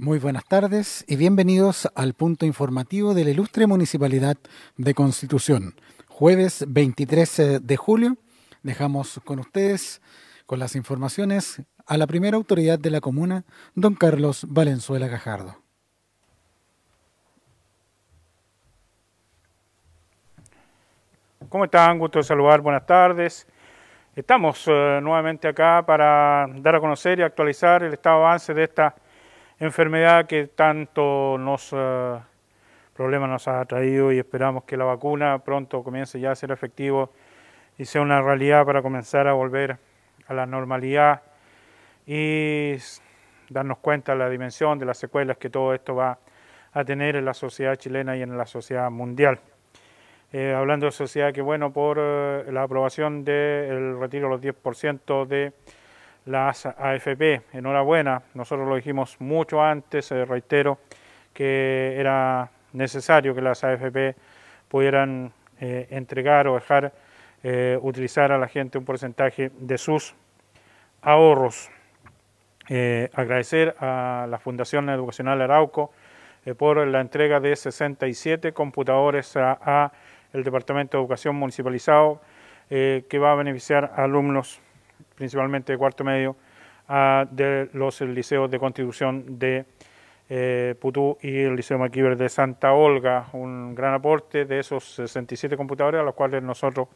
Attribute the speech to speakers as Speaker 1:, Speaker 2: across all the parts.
Speaker 1: Muy buenas tardes y bienvenidos al punto informativo de la ilustre Municipalidad de Constitución. Jueves 23 de julio dejamos con ustedes, con las informaciones, a la primera autoridad de la comuna, don Carlos Valenzuela Gajardo.
Speaker 2: ¿Cómo están? Gusto de saludar, buenas tardes. Estamos eh, nuevamente acá para dar a conocer y actualizar el estado de avance de esta enfermedad que tanto nos uh, problemas nos ha traído y esperamos que la vacuna pronto comience ya a ser efectivo y sea una realidad para comenzar a volver a la normalidad y darnos cuenta de la dimensión de las secuelas que todo esto va a tener en la sociedad chilena y en la sociedad mundial. Eh, hablando de sociedad, que bueno, por uh, la aprobación del retiro de los 10% de las AFP. Enhorabuena, nosotros lo dijimos mucho antes, eh, reitero, que era necesario que las AFP pudieran eh, entregar o dejar eh, utilizar a la gente un porcentaje de sus ahorros. agradecer a la Fundación Educacional Arauco por la entrega de 67 computadores a, a, el Departamento de Educación Municipalizado que va a beneficiar a alumnos principalmente de cuarto medio, de los liceos de constitución de eh, Putú y el Liceo Maquiver de Santa Olga, un gran aporte de esos 67 computadores a los cuales nosotros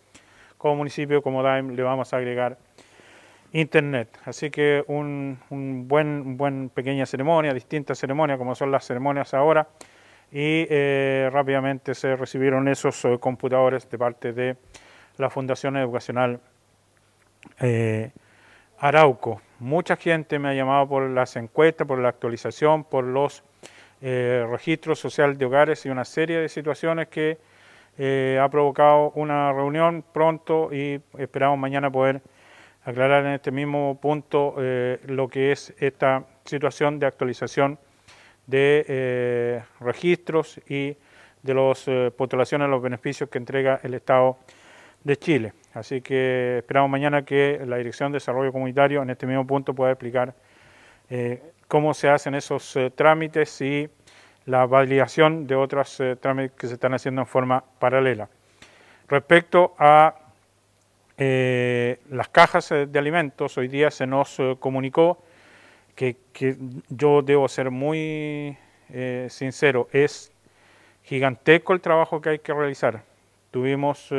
Speaker 2: como municipio, como DAIM, le vamos a agregar internet. Así que un, un buen, buen pequeña ceremonia, distintas ceremonias como son las ceremonias ahora y eh, rápidamente se recibieron esos eh, computadores de parte de la Fundación Educacional eh, Arauco. Mucha gente me ha llamado por las encuestas, por la actualización, por los eh, registros sociales de hogares y una serie de situaciones que eh, ha provocado una reunión pronto y esperamos mañana poder aclarar en este mismo punto lo que es esta situación de actualización de registros y de las postulaciones, los beneficios que entrega el Estado de Chile. Así que esperamos mañana que la Dirección de Desarrollo Comunitario en este mismo punto pueda explicar eh, cómo se hacen esos eh, trámites y la validación de otros eh, trámites que se están haciendo en forma paralela. Respecto a eh, las cajas eh, de alimentos, hoy día se nos comunicó que, que, yo debo ser muy sincero, es gigantesco el trabajo que hay que realizar. Tuvimos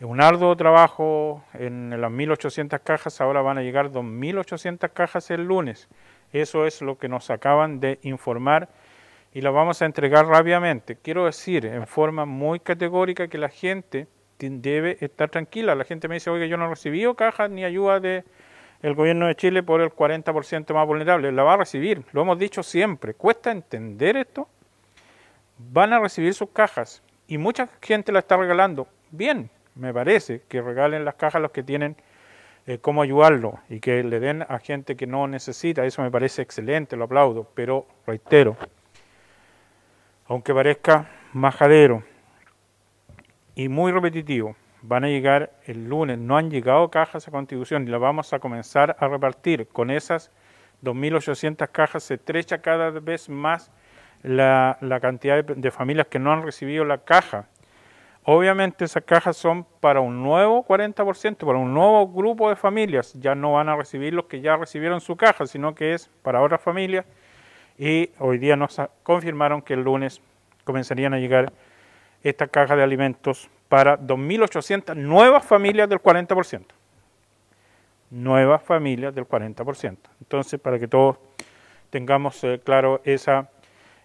Speaker 2: un arduo trabajo en las 1.800 cajas, ahora van a llegar 2.800 cajas el lunes. Eso es lo que nos acaban de informar y lo vamos a entregar rápidamente. Quiero decir en forma muy categórica que la gente debe estar tranquila. La gente me dice, oiga, yo no he recibido cajas ni ayuda del el gobierno de Chile por el 40% más vulnerable. La va a recibir, lo hemos dicho siempre. ¿Cuesta entender esto? Van a recibir sus cajas y mucha gente la está regalando. Bien, me parece, que regalen las cajas a los que tienen eh, cómo ayudarlo y que le den a gente que no necesita, eso me parece excelente, lo aplaudo, pero reitero, aunque parezca majadero y muy repetitivo, van a llegar el lunes, no han llegado cajas a contribución y las vamos a comenzar a repartir. Con esas 2.800 cajas se estrecha cada vez más la, cantidad de familias que no han recibido la caja Obviamente esas cajas son para un nuevo 40%, para un nuevo grupo de familias. Ya no van a recibir los que ya recibieron su caja, sino que es para otras familias. Y hoy día nos confirmaron que el lunes comenzarían a llegar estas cajas de alimentos para 2.800 nuevas familias del 40%. Nuevas familias del 40%. Entonces, para que todos tengamos eh, claro esa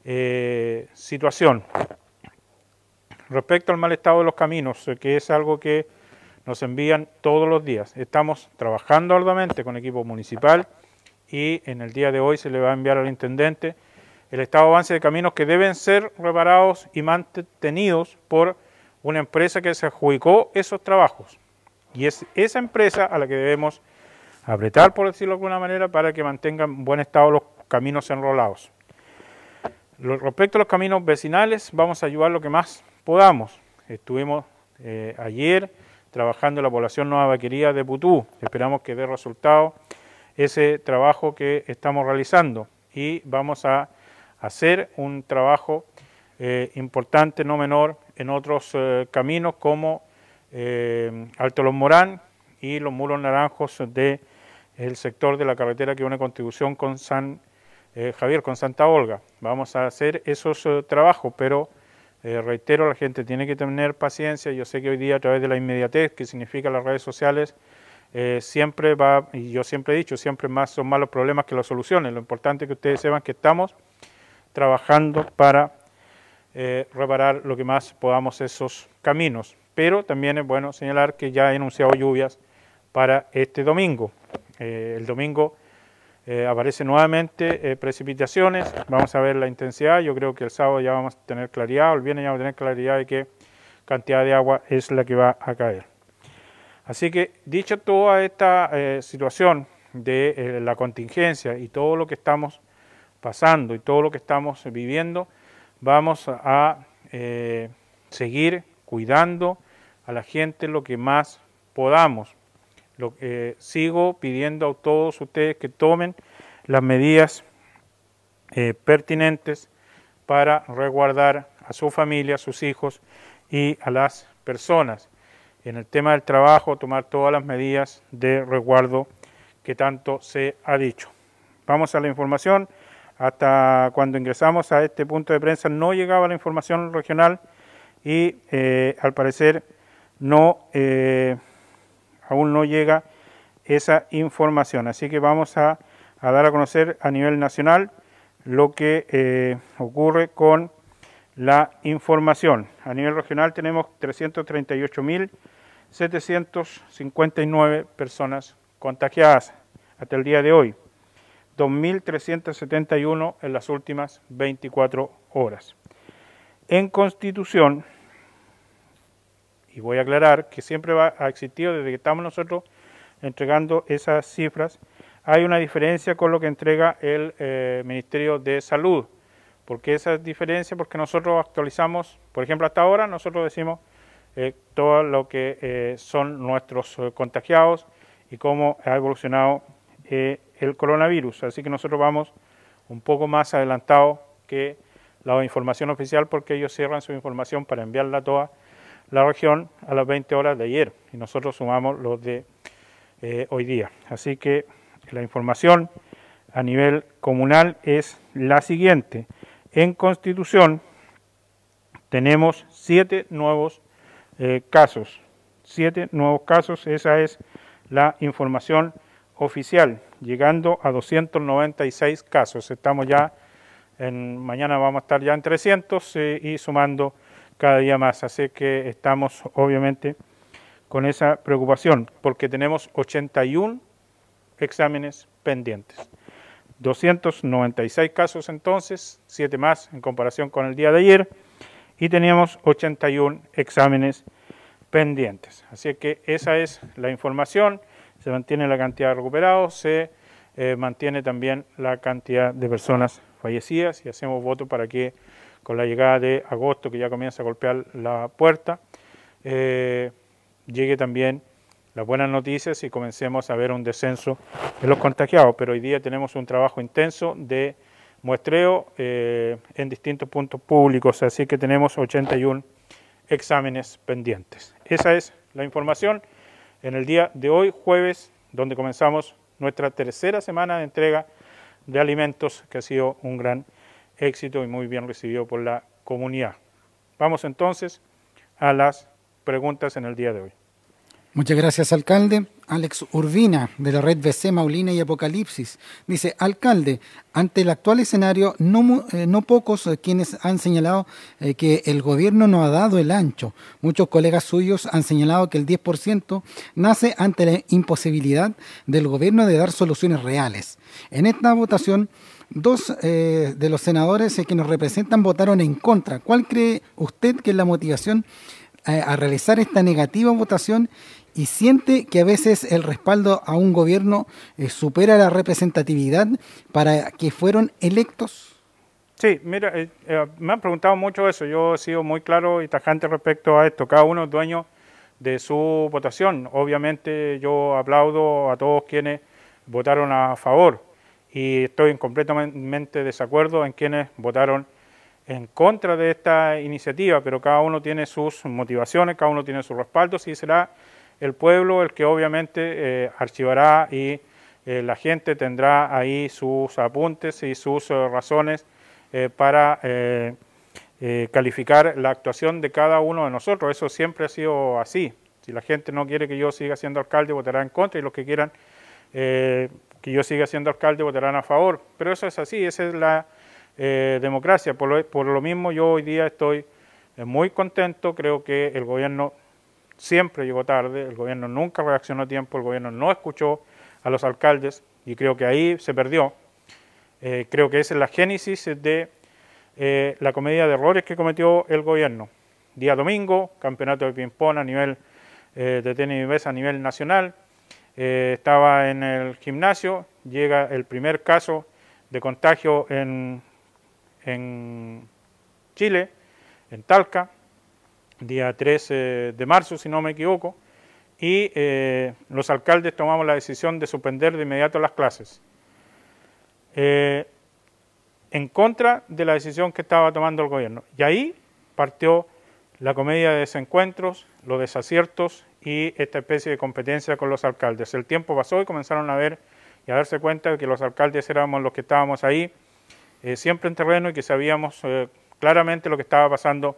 Speaker 2: eh, situación. Respecto al mal estado de los caminos, eh, que es algo que nos envían todos los días, estamos trabajando arduamente con equipo municipal y en el día de hoy se le va a enviar al intendente el estado de avance de caminos que deben ser reparados y mantenidos por una empresa que se adjudicó esos trabajos. Y es esa empresa a la que debemos apretar, por decirlo de alguna manera, para que mantengan buen estado los caminos enrolados. Respecto a los caminos vecinales, vamos a ayudar lo que más podamos. Estuvimos eh, ayer trabajando en la población Nueva Vaquería de Putú. Esperamos que dé resultado ese trabajo que estamos realizando. y vamos a hacer un trabajo eh, importante, no menor, en otros eh, caminos como Alto Los Morán y los muros naranjos del el sector de la carretera que une Contribución con San Javier, con Santa Olga. Vamos a hacer esos trabajos, pero reitero, la gente tiene que tener paciencia. Yo sé que hoy día a través de la inmediatez, que significa las redes sociales, siempre va, y yo siempre he dicho, siempre más son más los problemas que las soluciones. Lo importante es que ustedes sepan que estamos trabajando para eh, reparar lo que más podamos esos caminos. Pero también es bueno señalar que ya he anunciado lluvias para este domingo. Eh, el domingo eh, aparecen nuevamente precipitaciones, vamos a ver la intensidad, yo creo que el sábado ya vamos a tener claridad, el viernes ya vamos a tener claridad de qué cantidad de agua es la que va a caer. Así que dicha toda esta situación de la contingencia y todo lo que estamos pasando y todo lo que estamos viviendo, vamos a eh, seguir cuidando a la gente lo que más podamos. Lo, eh, sigo pidiendo a todos ustedes que tomen las medidas eh, pertinentes para resguardar a su familia, a sus hijos y a las personas. En el tema del trabajo, tomar todas las medidas de resguardo que tanto se ha dicho. Vamos a la información. Hasta cuando ingresamos a este punto de prensa no llegaba la información regional y eh, al parecer no eh, aún no llega esa información. Así que vamos a, dar a conocer a nivel nacional lo que eh, ocurre con la información. A nivel regional tenemos 338.759 personas contagiadas hasta el día de hoy. 2.371 en las últimas 24 horas. En Constitución, y voy a aclarar que siempre va, ha existido desde que estamos nosotros entregando esas cifras, hay una diferencia con lo que entrega el eh, Ministerio de Salud. ¿Por qué esa diferencia? Porque nosotros actualizamos, por ejemplo, hasta ahora nosotros decimos eh, todo lo que eh, son nuestros contagiados y cómo ha evolucionado el coronavirus. Así que nosotros vamos un poco más adelantado que la información oficial porque ellos cierran su información para enviarla a toda la región a las 20 horas de ayer y nosotros sumamos los de eh, hoy día. Así que la información a nivel comunal es la siguiente. En Constitución tenemos siete nuevos eh, casos. Siete nuevos casos, esa es la información oficial, llegando a 296 casos. Estamos ya, en, mañana vamos a estar ya en 300 eh, y sumando cada día más. Así que estamos obviamente con esa preocupación, porque tenemos 81 exámenes pendientes. 296 casos entonces, 7 más en comparación con el día de ayer, y teníamos 81 exámenes pendientes. Así que esa es la información se mantiene la cantidad de recuperados, se eh, mantiene también la cantidad de personas fallecidas y hacemos voto para que con la llegada de agosto, que ya comienza a golpear la puerta, eh, llegue también las buenas noticias y comencemos a ver un descenso en los contagiados. Pero hoy día tenemos un trabajo intenso de muestreo eh, en distintos puntos públicos, así que tenemos 81 exámenes pendientes. Esa es la información en el día de hoy, jueves, donde comenzamos nuestra tercera semana de entrega de alimentos, que ha sido un gran éxito y muy bien recibido por la comunidad. Vamos entonces a las preguntas en el día de hoy.
Speaker 1: Muchas gracias, alcalde. Alex Urbina, de la red BC Maulina y Apocalipsis, dice, alcalde, ante el actual escenario, no, eh, no pocos eh, quienes han señalado eh, que el gobierno no ha dado el ancho. Muchos colegas suyos han señalado que el 10% nace ante la imposibilidad del gobierno de dar soluciones reales. En esta votación, dos de los senadores que nos representan votaron en contra. ¿Cuál cree usted que es la motivación a realizar esta negativa votación y siente que a veces el respaldo a un gobierno eh, supera la representatividad para que fueron electos?
Speaker 2: Sí, mira, eh, eh, me han preguntado mucho eso. Yo he sido muy claro y tajante respecto a esto. Cada uno es dueño de su votación. Obviamente yo aplaudo a todos quienes votaron a favor y estoy en completamente desacuerdo en quienes votaron en contra de esta iniciativa, pero cada uno tiene sus motivaciones, cada uno tiene sus respaldos y será el pueblo el que obviamente eh, archivará y eh, la gente tendrá ahí sus apuntes y sus eh, razones para calificar la actuación de cada uno de nosotros. Eso siempre ha sido así. Si la gente no quiere que yo siga siendo alcalde, votará en contra y los que quieran que yo siga siendo alcalde votarán a favor. Pero eso es así, esa es la eh, democracia. Por lo, por lo, mismo yo hoy día estoy eh, muy contento, creo que el gobierno siempre llegó tarde, el gobierno nunca reaccionó a tiempo, el gobierno no escuchó a los alcaldes y creo que ahí se perdió. Eh, creo que esa es la génesis de la comedia de errores que cometió el gobierno. Día domingo, campeonato de ping-pong a nivel de tenis y mesa a nivel nacional. Estaba en el gimnasio, llega el primer caso de contagio en en Chile, en Talca, día 13 de marzo, si no me equivoco, y eh, los alcaldes tomamos la decisión de suspender de inmediato las clases. Eh, en contra de la decisión que estaba tomando el gobierno. Y ahí partió la comedia de desencuentros, los desaciertos y esta especie de competencia con los alcaldes. El tiempo pasó y comenzaron a ver y a darse cuenta de que los alcaldes éramos los que estábamos ahí eh, siempre en terreno y que sabíamos eh, claramente lo que estaba pasando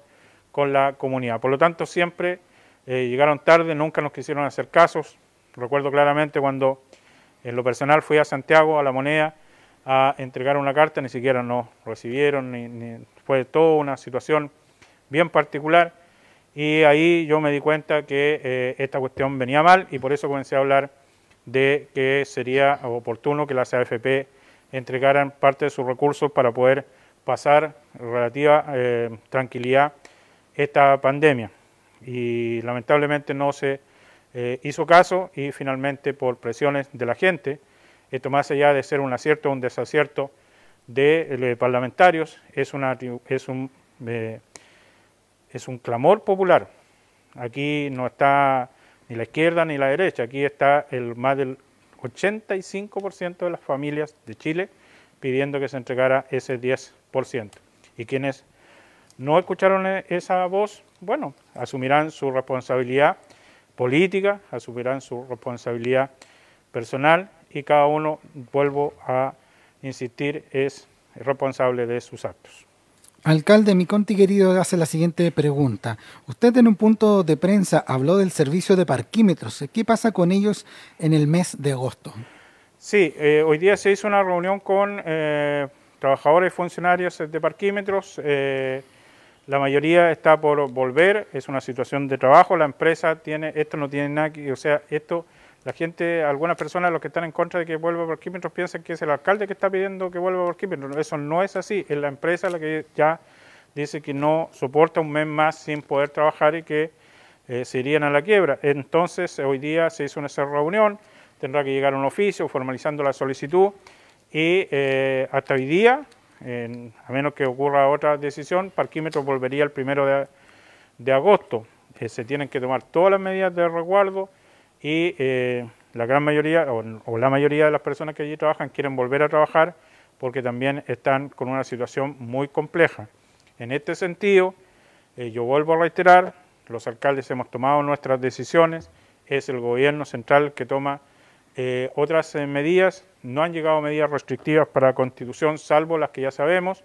Speaker 2: con la comunidad. Por lo tanto, siempre eh, llegaron tarde, nunca nos quisieron hacer casos. Recuerdo claramente cuando en lo personal fui a Santiago, a la moneda, a entregar una carta, ni siquiera nos recibieron, ni, fue toda una situación bien particular. Y ahí yo me di cuenta que esta cuestión venía mal y por eso comencé a hablar de que sería oportuno que la CAFP entregaran parte de sus recursos para poder pasar relativa eh, tranquilidad esta pandemia. Y lamentablemente no se eh, hizo caso y finalmente por presiones de la gente, esto más allá de ser un acierto o un desacierto de eh, parlamentarios, es, una, es, un, es un clamor popular. Aquí no está ni la izquierda ni la derecha, aquí está el más del 85% de las familias de Chile pidiendo que se entregara ese 10%. Y quienes no escucharon e-, esa voz, bueno, asumirán su responsabilidad política, asumirán su responsabilidad personal y cada uno, vuelvo a insistir, es responsable de sus actos.
Speaker 1: Alcalde Miconti querido hace la siguiente pregunta. Usted en un punto de prensa habló del servicio de parquímetros. ¿Qué pasa con ellos en el mes de agosto?
Speaker 2: Sí, eh, hoy día se hizo una reunión con eh, trabajadores y funcionarios de parquímetros. Eh, la mayoría está por volver, es una situación de trabajo. La empresa tiene, esto no tiene nada que, o sea, esto, la gente, algunas personas, los que están en contra de que vuelva parquímetros, piensan que es el alcalde que está pidiendo que vuelva parquímetros. Eso no es así, es la empresa la que ya dice que no soporta un mes más sin poder trabajar y que se irían a la quiebra. Entonces, hoy día se hizo una reunión tendrá que llegar un oficio formalizando la solicitud y eh, hasta hoy día, a menos que ocurra otra decisión, Parquímetro volvería el primero de, agosto. Eh, se tienen que tomar todas las medidas de resguardo y eh, la gran mayoría o, la mayoría de las personas que allí trabajan quieren volver a trabajar porque también están con una situación muy compleja. En este sentido, yo vuelvo a reiterar, los alcaldes hemos tomado nuestras decisiones, es el gobierno central que toma eh, otras eh, medidas, no han llegado medidas restrictivas para la Constitución, salvo las que ya sabemos,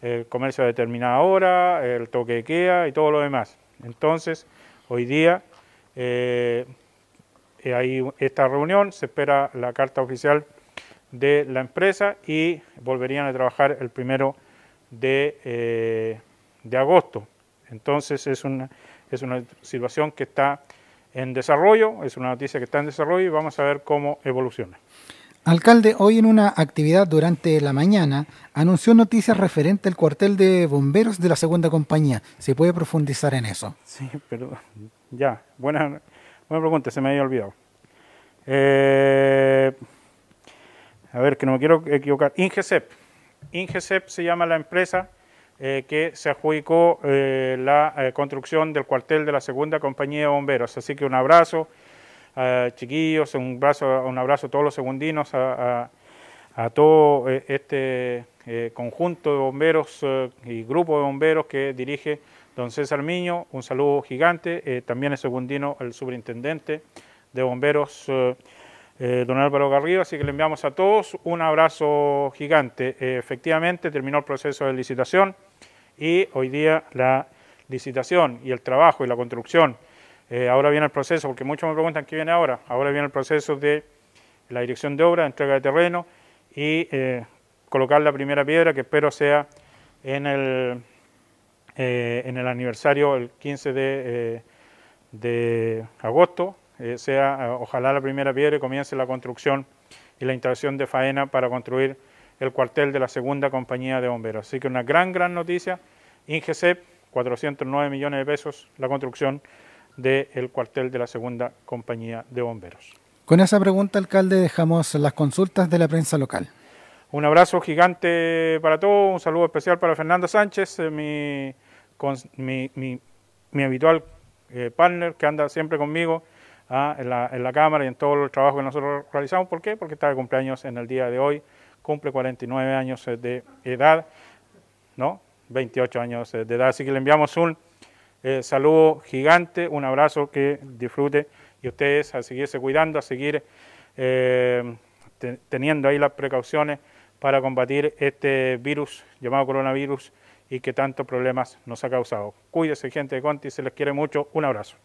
Speaker 2: el comercio a determinada hora, el toque de queda y todo lo demás. Entonces, hoy día eh, hay esta reunión, se espera la carta oficial de la empresa y volverían a trabajar el primero de, de agosto. Entonces, es una, es una situación que está en desarrollo, es una noticia que está en desarrollo y vamos a ver cómo evoluciona.
Speaker 1: Alcalde, hoy en una actividad durante la mañana anunció noticias referente al cuartel de bomberos de la segunda compañía. ¿Se puede profundizar en eso?
Speaker 2: Sí, pero ya, buena, buena pregunta, se me había olvidado. Eh, a ver, que no me quiero equivocar. Ingesep. Ingesep se llama la empresa eh, que se adjudicó eh, la construcción del cuartel de la segunda compañía de bomberos. Así que un abrazo, chiquillos, un abrazo, un abrazo a todos los segundinos, a todo este conjunto de bomberos y grupo de bomberos que dirige don César Miño, un saludo gigante, también es secundino el superintendente de bomberos don Álvaro Garrido, así que le enviamos a todos un abrazo gigante. efectivamente terminó el proceso de licitación y hoy día la licitación y el trabajo y la construcción. Eh, ahora viene el proceso, porque muchos me preguntan qué viene ahora. Ahora viene el proceso de la dirección de obra, entrega de terreno y eh, colocar la primera piedra, que espero sea en el, eh, en el aniversario, el 15 de, de agosto, sea ojalá la primera piedra y comience la construcción y la instalación de faena para construir el cuartel de la segunda compañía de bomberos. Así que una gran, gran noticia. INGESEP 409 millones de pesos la construcción del cuartel de la segunda compañía de bomberos.
Speaker 1: Con esa pregunta, alcalde, dejamos las consultas de la prensa local.
Speaker 2: Un abrazo gigante para todos, un saludo especial para Fernando Sánchez, eh, mi, mi, habitual eh, partner que anda siempre conmigo ah, en, la, Cámara y en todo el trabajo que nosotros realizamos. ¿Por qué? Porque está de cumpleaños en el día de hoy, cumple 49 años eh, de edad, ¿no? 28 años de edad. Así que le enviamos un eh, saludo gigante, un abrazo, que disfrute y ustedes a seguirse cuidando, a seguir eh, teniendo ahí las precauciones para combatir este virus llamado coronavirus y que tantos problemas nos ha causado. Cuídese gente de Conti, se les quiere mucho, un abrazo.